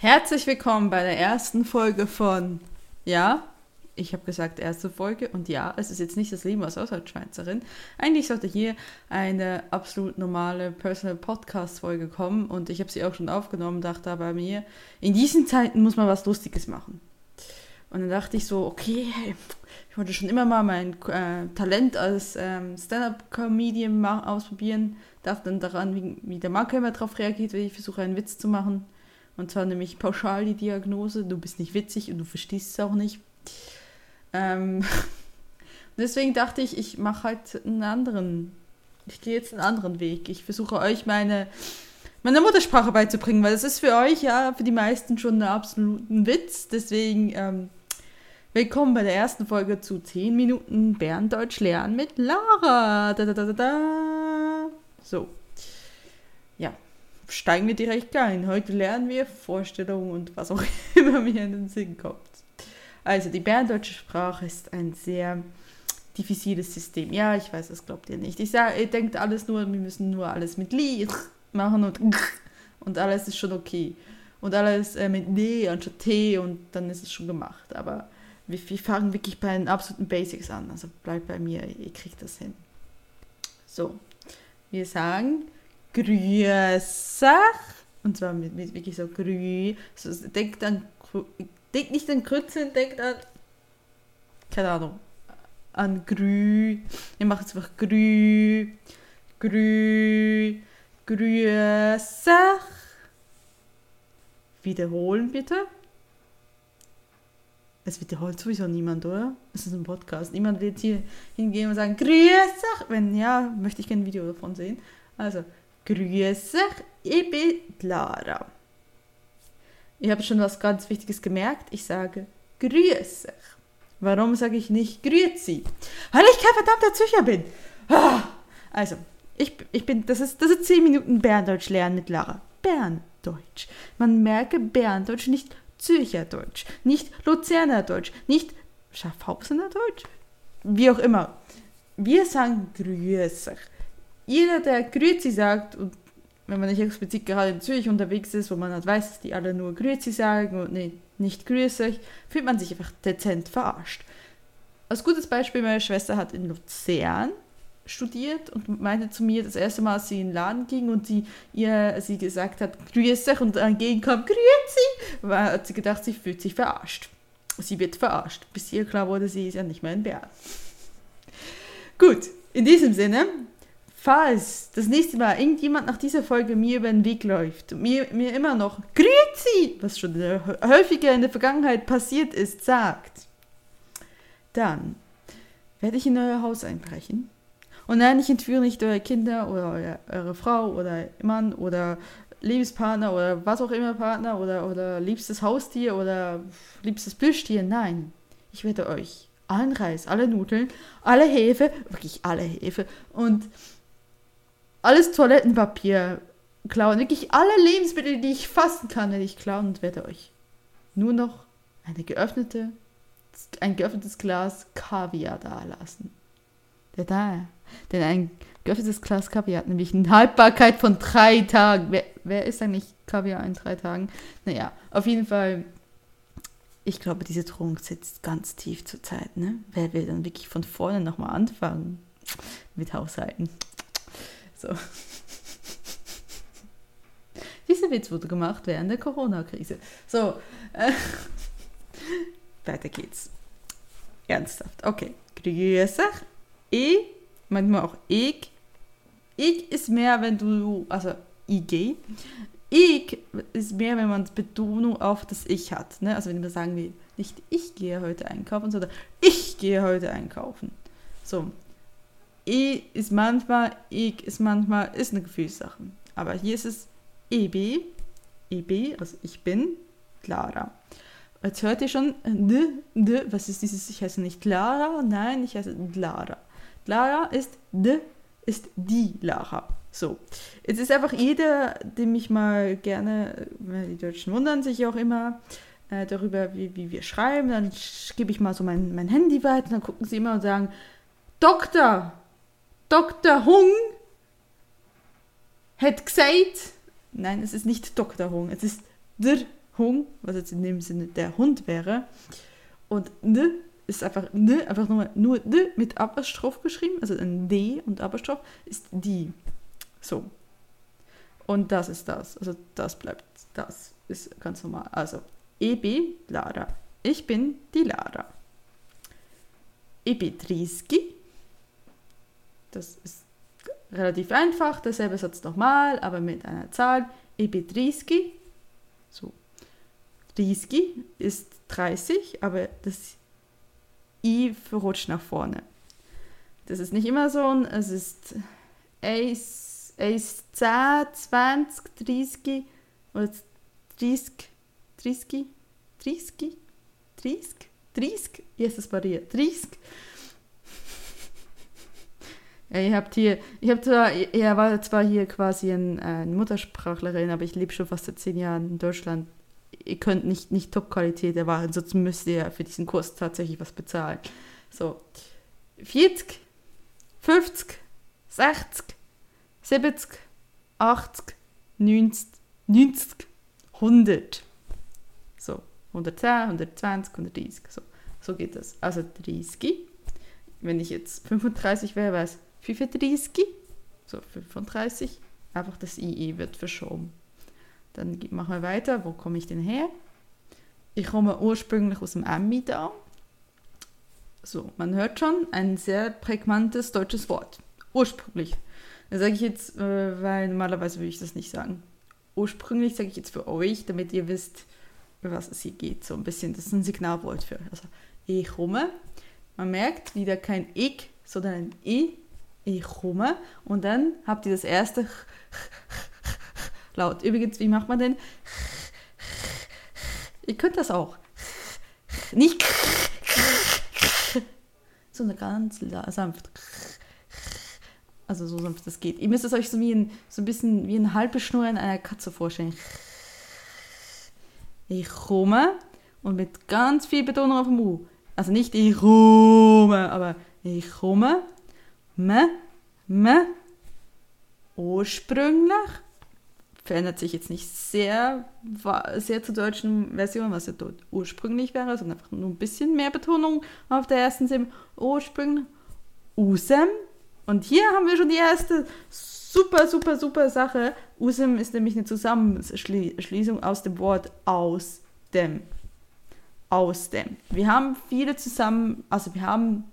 Herzlich willkommen bei der ersten Folge von Ja, ich habe gesagt erste Folge und ja, es ist jetzt nicht das Leben als Auslandschweizerin. Eigentlich sollte hier eine absolut normale Personal Podcast Folge kommen und ich habe sie auch schon aufgenommen, dachte aber mir, in diesen Zeiten muss man was Lustiges machen. Und dann dachte ich so, okay, ich wollte schon immer mal mein äh, Talent als ähm, Stand-up-Comedian ausprobieren, darf dann daran, wie, wie der Marker immer darauf reagiert, wenn ich versuche, einen Witz zu machen. Und zwar nämlich pauschal die Diagnose, du bist nicht witzig und du verstehst es auch nicht. Ähm, deswegen dachte ich, ich mache halt einen anderen, ich gehe jetzt einen anderen Weg. Ich versuche euch meine, meine Muttersprache beizubringen, weil das ist für euch ja, für die meisten schon ein absoluten Witz. Deswegen ähm, willkommen bei der ersten Folge zu 10 Minuten Berndeutsch lernen mit Lara. Da, da, da, da, da. So steigen wir direkt ein. Heute lernen wir Vorstellungen und was auch immer mir in den Sinn kommt. Also, die berndeutsche Sprache ist ein sehr diffiziles System. Ja, ich weiß, das glaubt ihr nicht. Ich sage, ihr denkt alles nur, wir müssen nur alles mit Li machen und und alles ist schon okay. Und alles äh, mit D anstatt T und dann ist es schon gemacht. Aber wir, wir fangen wirklich bei den absoluten Basics an. Also bleibt bei mir, ihr kriegt das hin. So, wir sagen grüße. Und zwar mit, mit wirklich so grü. So, denkt an, denkt nicht an Krützeln, denkt an, keine Ahnung, an grü. Ihr macht es einfach grü, grü, grüße. Wiederholen bitte. Es wiederholt sowieso niemand, oder? Es ist ein Podcast. Niemand wird hier hingehen und sagen, grüße. Wenn ja, möchte ich gerne ein Video davon sehen. Also, Grüße, ich bin Lara. Ich habe schon was ganz Wichtiges gemerkt. Ich sage Grüße. Warum sage ich nicht Grüezi? Weil ich kein verdammter Zürcher bin. Ah. Also, ich, ich bin, das ist, das ist 10 Minuten Berndeutsch lernen mit Lara. Berndeutsch. Man merke Berndeutsch, nicht Zürcherdeutsch, nicht Luzernerdeutsch, nicht Schaffhausener Deutsch. Wie auch immer. Wir sagen Grüße jeder, der Grüezi sagt, und wenn man nicht explizit gerade in Zürich unterwegs ist, wo man halt weiß, dass die alle nur Grüezi sagen und nee, nicht euch, fühlt man sich einfach dezent verarscht. Als gutes Beispiel, meine Schwester hat in Luzern studiert und meinte zu mir, das erste Mal, als sie in den Laden ging und sie ihr sie gesagt hat, grüß dich und entgegen kam, grüezi, war, hat sie gedacht, sie fühlt sich verarscht. Sie wird verarscht, bis ihr klar wurde, sie ist ja nicht mehr in Bern. Gut, in diesem Sinne, falls das nächste Mal irgendjemand nach dieser Folge mir über den Weg läuft und mir, mir immer noch Grüezi, was schon häufiger in der Vergangenheit passiert ist, sagt, dann werde ich in euer Haus einbrechen. Und nein, ich entführe nicht eure Kinder oder eure, eure Frau oder Mann oder Lebenspartner oder was auch immer Partner oder, oder liebstes Haustier oder liebstes Plüschtier. Nein, ich werde euch allen Reis, alle Nudeln, alle Hefe, wirklich alle Hefe und alles Toilettenpapier klauen. Wirklich alle Lebensmittel, die ich fassen kann, werde ich klauen und werde euch nur noch eine geöffnete, ein geöffnetes Glas Kaviar dalassen. Der da, denn ein geöffnetes Glas Kaviar hat nämlich eine Haltbarkeit von drei Tagen. Wer, wer ist eigentlich Kaviar in drei Tagen? Naja, auf jeden Fall ich glaube, diese Drohung sitzt ganz tief zur Zeit. Ne? Wer will dann wirklich von vorne nochmal anfangen mit Haushalten? So. Dieser Witz wurde gemacht während der Corona-Krise. So, äh, weiter geht's. Ernsthaft. Okay. Grüße. Ich, manchmal auch ich. Ich ist mehr, wenn du, also IG. Ich ist mehr, wenn man Betonung auf das Ich hat. Ne? Also wenn wir sagen will, nicht ich gehe heute einkaufen, sondern ich gehe heute einkaufen. So, E ist manchmal, ich ist manchmal, ist eine Gefühlssache. Aber hier ist es EB, EB, also ich bin Clara. Jetzt hört ihr schon, d, d, was ist dieses, ich heiße nicht Clara, nein, ich heiße Lara. Lara ist d, ist die Lara. So, jetzt ist einfach jeder, dem ich mal gerne, die Deutschen wundern sich auch immer äh, darüber, wie, wie wir schreiben, dann gebe ich mal so mein, mein Handy weiter, dann gucken sie immer und sagen, Doktor, Dr. Hung hat gesagt, nein, es ist nicht Dr. Hung, es ist der Hung, was jetzt in dem Sinne der Hund wäre. Und ne ist einfach ne, einfach nur, nur ne mit Apostroph geschrieben, also ein D und Apostroph ist die. So. Und das ist das. Also das bleibt das. Ist ganz normal. Also EB Lara. Ich bin die Lara. EB Triski. Das ist relativ einfach. Derselbe Satz nochmal, aber mit einer Zahl. EB Triski. So. Triski ist 30, aber das I verrutscht nach vorne. Das ist nicht immer so, es ist 1, 10, 20, 30 oder 30, 30, 30, 30, 30, Jesus Maria, 30. Ja, ihr habt hier, ich habe zwar, er war zwar hier quasi ein, eine Muttersprachlerin, aber ich lebe schon fast seit zehn Jahren in Deutschland ihr könnt nicht, nicht Top-Qualität erwarten, sonst müsst ihr für diesen Kurs tatsächlich was bezahlen. So, 40, 50, 60, 70, 80, 90, 90, 100. So, 110, 120, 130, so, so geht das. Also 30. Wenn ich jetzt 35 wäre, wäre es 35. So, 35. Einfach das IE wird verschoben. Dann machen wir weiter. Wo komme ich denn her? Ich komme ursprünglich aus dem Emmental. So, man hört schon, ein sehr prägnantes deutsches Wort. Ursprünglich. Das sage ich jetzt, äh, weil normalerweise würde ich das nicht sagen. Ursprünglich sage ich jetzt für euch, damit ihr wisst, was es hier geht. So ein bisschen, das ist ein Signalwort für. Also, ich komme. Man merkt wieder kein Ich, sondern ein I. Ich komme. Und dann habt ihr das erste laut. Übrigens, wie macht man denn? Ihr könnt das auch. Nicht sondern ganz sanft. Also so sanft das geht. Ihr müsst es euch so wie ein, so ein bisschen wie ein halbes Schnurren einer Katze vorstellen. Ich komme und mit ganz viel Betonung auf dem U. Also nicht ich komme, aber ich komme. Me, me, ursprünglich verändert sich jetzt nicht sehr, sehr zur deutschen Version, was ja dort ursprünglich wäre, sondern einfach nur ein bisschen mehr Betonung auf der ersten Silbe. Ursprünglich Usem. Und hier haben wir schon die erste super, super, super Sache. Usem ist nämlich eine Zusammenschließung aus dem Wort aus dem. Aus dem. Wir haben viele zusammen, also wir haben,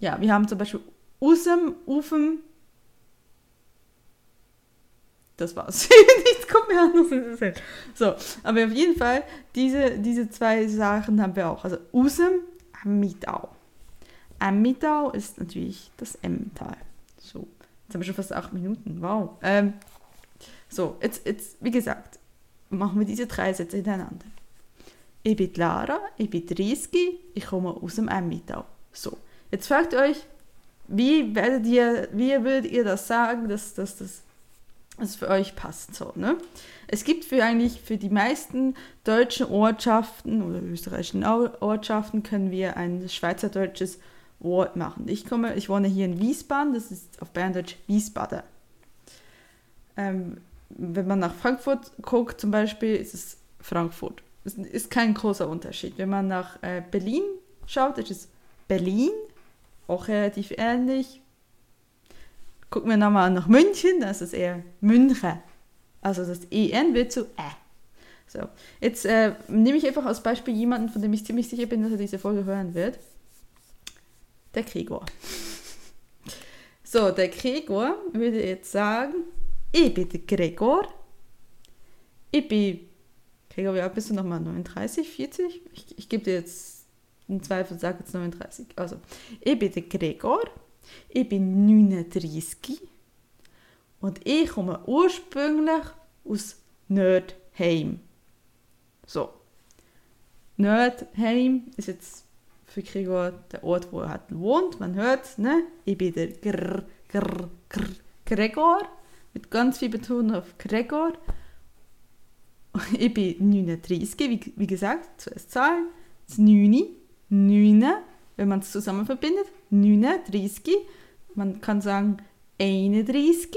ja, wir haben zum Beispiel Usem, Ufem, das war's. Nichts kommt mehr anderes So, aber auf jeden Fall, diese, diese zwei Sachen haben wir auch. Also Usem, Ammitau. Ammitau ist natürlich das Emmental. So, jetzt haben wir schon fast acht Minuten. Wow. Ähm, so, jetzt, jetzt, wie gesagt, machen wir diese drei Sätze hintereinander. Ich bin Lara, ich bin 30, ich komme aus dem Emmitau. So, jetzt fragt euch, wie werdet ihr, wie würdet ihr das sagen, dass, dass das es für euch passt. So, ne? Es gibt für eigentlich für die meisten deutschen Ortschaften oder österreichischen Ortschaften können wir ein schweizerdeutsches Wort machen. Ich komme, ich wohne hier in Wiesbaden, das ist auf Berndeutsch Wiesbaden. Ähm, wenn man nach Frankfurt guckt zum Beispiel, ist es Frankfurt. Es ist kein großer Unterschied. Wenn man nach äh, Berlin schaut, ist es Berlin, auch relativ ähnlich. Gucken wir nochmal nach München, das ist eher München. Also das EN wird zu Ä. So, jetzt äh, nehme ich einfach als Beispiel jemanden, von dem ich ziemlich sicher bin, dass er diese Folge hören wird. Der Gregor. So, der Gregor würde jetzt sagen, ich bin der Gregor. Ich bin, Gregor, wie alt bist du nochmal? 39, 40? Ich, ich gebe dir jetzt einen Zweifel, sage jetzt 39. Also, ich bin der Gregor. Ich bin 39 und ich komme ursprünglich aus Nördheim. So. Nördheim ist jetzt für Gregor der Ort, wo er halt wohnt. Man hört, ne? Ich bin der Grr, Grr, Grr, Gregor mit ganz viel Betonung auf Gregor. Ich bin 39, wie, wie gesagt, zuerst Zahlen. Das 9, 9, wenn man es zusammen verbindet. 39. Man kann sagen 31,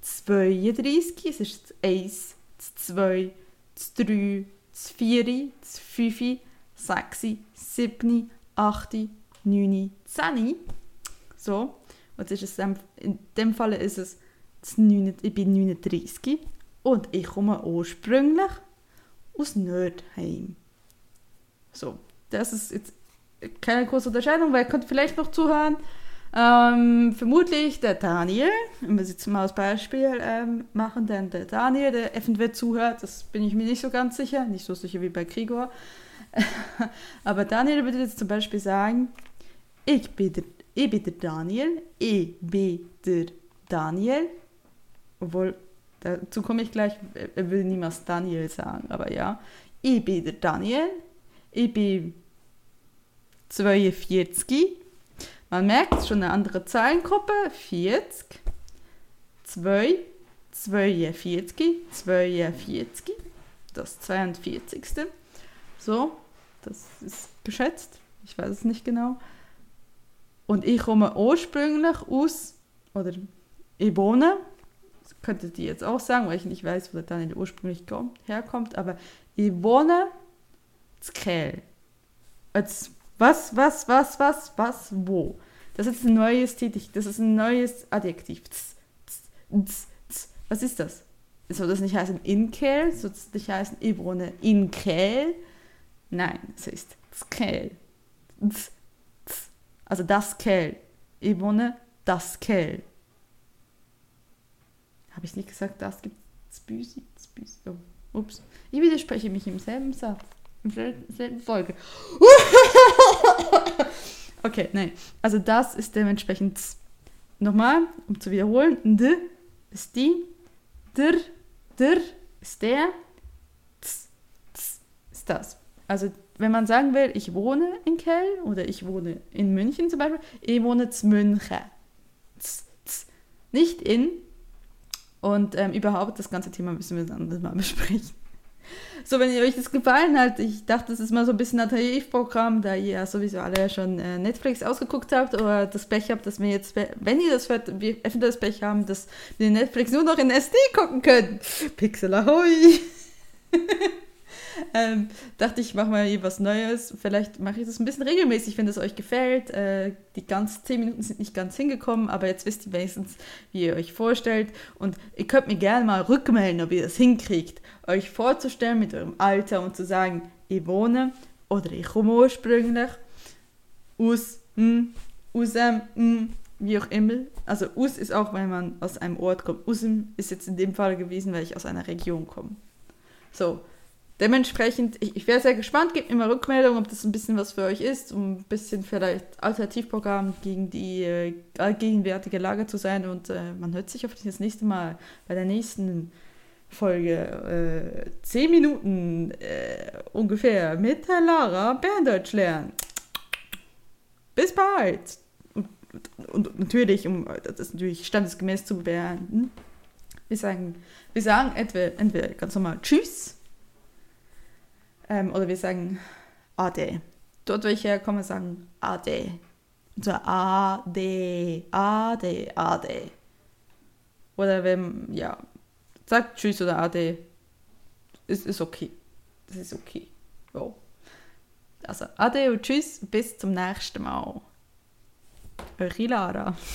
32, es ist das 1, das 2, das 3, das 4, das 5, 6, 7, 8, 9, 10. So. Und ist es, in dem Fall ist es, das 9, ich bin 39 und ich komme ursprünglich aus Nördheim. So, das ist jetzt keine große Unterscheidung, weil ihr könnt vielleicht noch zuhören. Ähm, vermutlich der Daniel, wenn wir jetzt mal als Beispiel ähm, machen, denn der Daniel, der eventuell zuhört, das bin ich mir nicht so ganz sicher, nicht so sicher wie bei Gregor. Aber Daniel würde jetzt zum Beispiel sagen, ich bin der, ich bin Daniel, ich bin Daniel, obwohl, dazu komme ich gleich, er will niemals Daniel sagen, aber ja, ich bin der Daniel, ich bin 42, man merkt schon eine andere Zahlengruppe, 40, 2, 42, 42, das 42. So, das ist geschätzt, ich weiß es nicht genau. Und ich komme ursprünglich aus, oder ich wohne, das könntet ihr jetzt auch sagen, weil ich nicht weiß, wo der Daniel ursprünglich kommt, herkommt, aber ich wohne zu Kehl. Jetzt, was, was, was, was, was, wo? Das ist ein neues Tätig, das ist ein neues Adjektiv. Was ist das? Soll das nicht heißen in Kehl? Soll das nicht heißen ich wohne in Kehl? Nein, es ist Skel. Also das Kel. Ich wohne das Kel. Habe ich nicht gesagt, das gibt es Büsi? Oh, ups. Ich widerspreche mich im selben Satz. In selben Folge. okay, nein. Also das ist dementsprechend nochmal, um zu wiederholen. D ist die. Der, der ist der. Z, z ist das. Also wenn man sagen will, ich wohne in Kell oder ich wohne in München zum Beispiel, ich wohne in München. Z, z. Nicht in. Und ähm, überhaupt, das ganze Thema müssen wir dann mal besprechen. So, wenn ihr euch das gefallen hat, ich dachte, das ist mal so ein bisschen ein Tarifprogramm, da ihr ja sowieso alle schon äh, Netflix ausgeguckt habt oder das Pech habt, dass wir jetzt, wenn ihr das hört, wir öfter das Pech haben, dass wir Netflix nur noch in SD gucken können. Pixel ahoi! ähm, dachte ich, mache mal was Neues. Vielleicht mache ich das ein bisschen regelmäßig, wenn es euch gefällt. Äh, die ganzen 10 Minuten sind nicht ganz hingekommen, aber jetzt wisst ihr wenigstens, wie ihr euch vorstellt. Und ihr könnt mir gerne mal rückmelden, ob ihr das hinkriegt, euch vorzustellen mit eurem Alter und zu sagen, ich wohne oder ich komme ursprünglich aus, hm, aus einem, hm, wie auch immer. Also us ist auch, wenn man aus einem Ort kommt. Usem ist jetzt in dem Fall gewesen, weil ich aus einer Region komme. So, dementsprechend, ich, ich wäre sehr gespannt, gebt mir mal Rückmeldung, ob das ein bisschen was für euch ist, um ein bisschen vielleicht Alternativprogramm gegen die äh, gegenwärtige Lage zu sein. Und äh, man hört sich auf das nächste Mal bei der nächsten Folge. Äh, zehn Minuten äh, ungefähr mit der Lara Berndeutsch lernen. Bis bald! Und, und, und, natürlich, um das natürlich standesgemäß zu beenden, wir sagen, wir sagen entweder, entweder ganz normal Tschüss ähm, oder wir sagen Ade. Dort, wo ich herkomme, sagen Ade. Und so Ade, Ade, Ade. Oder wenn, ja, sagt Tschüss oder Ade. Ist, ist okay. Das ist okay. Oh. Also, Ade und Tschüss, bis zum nächsten Mal. Eure Lara.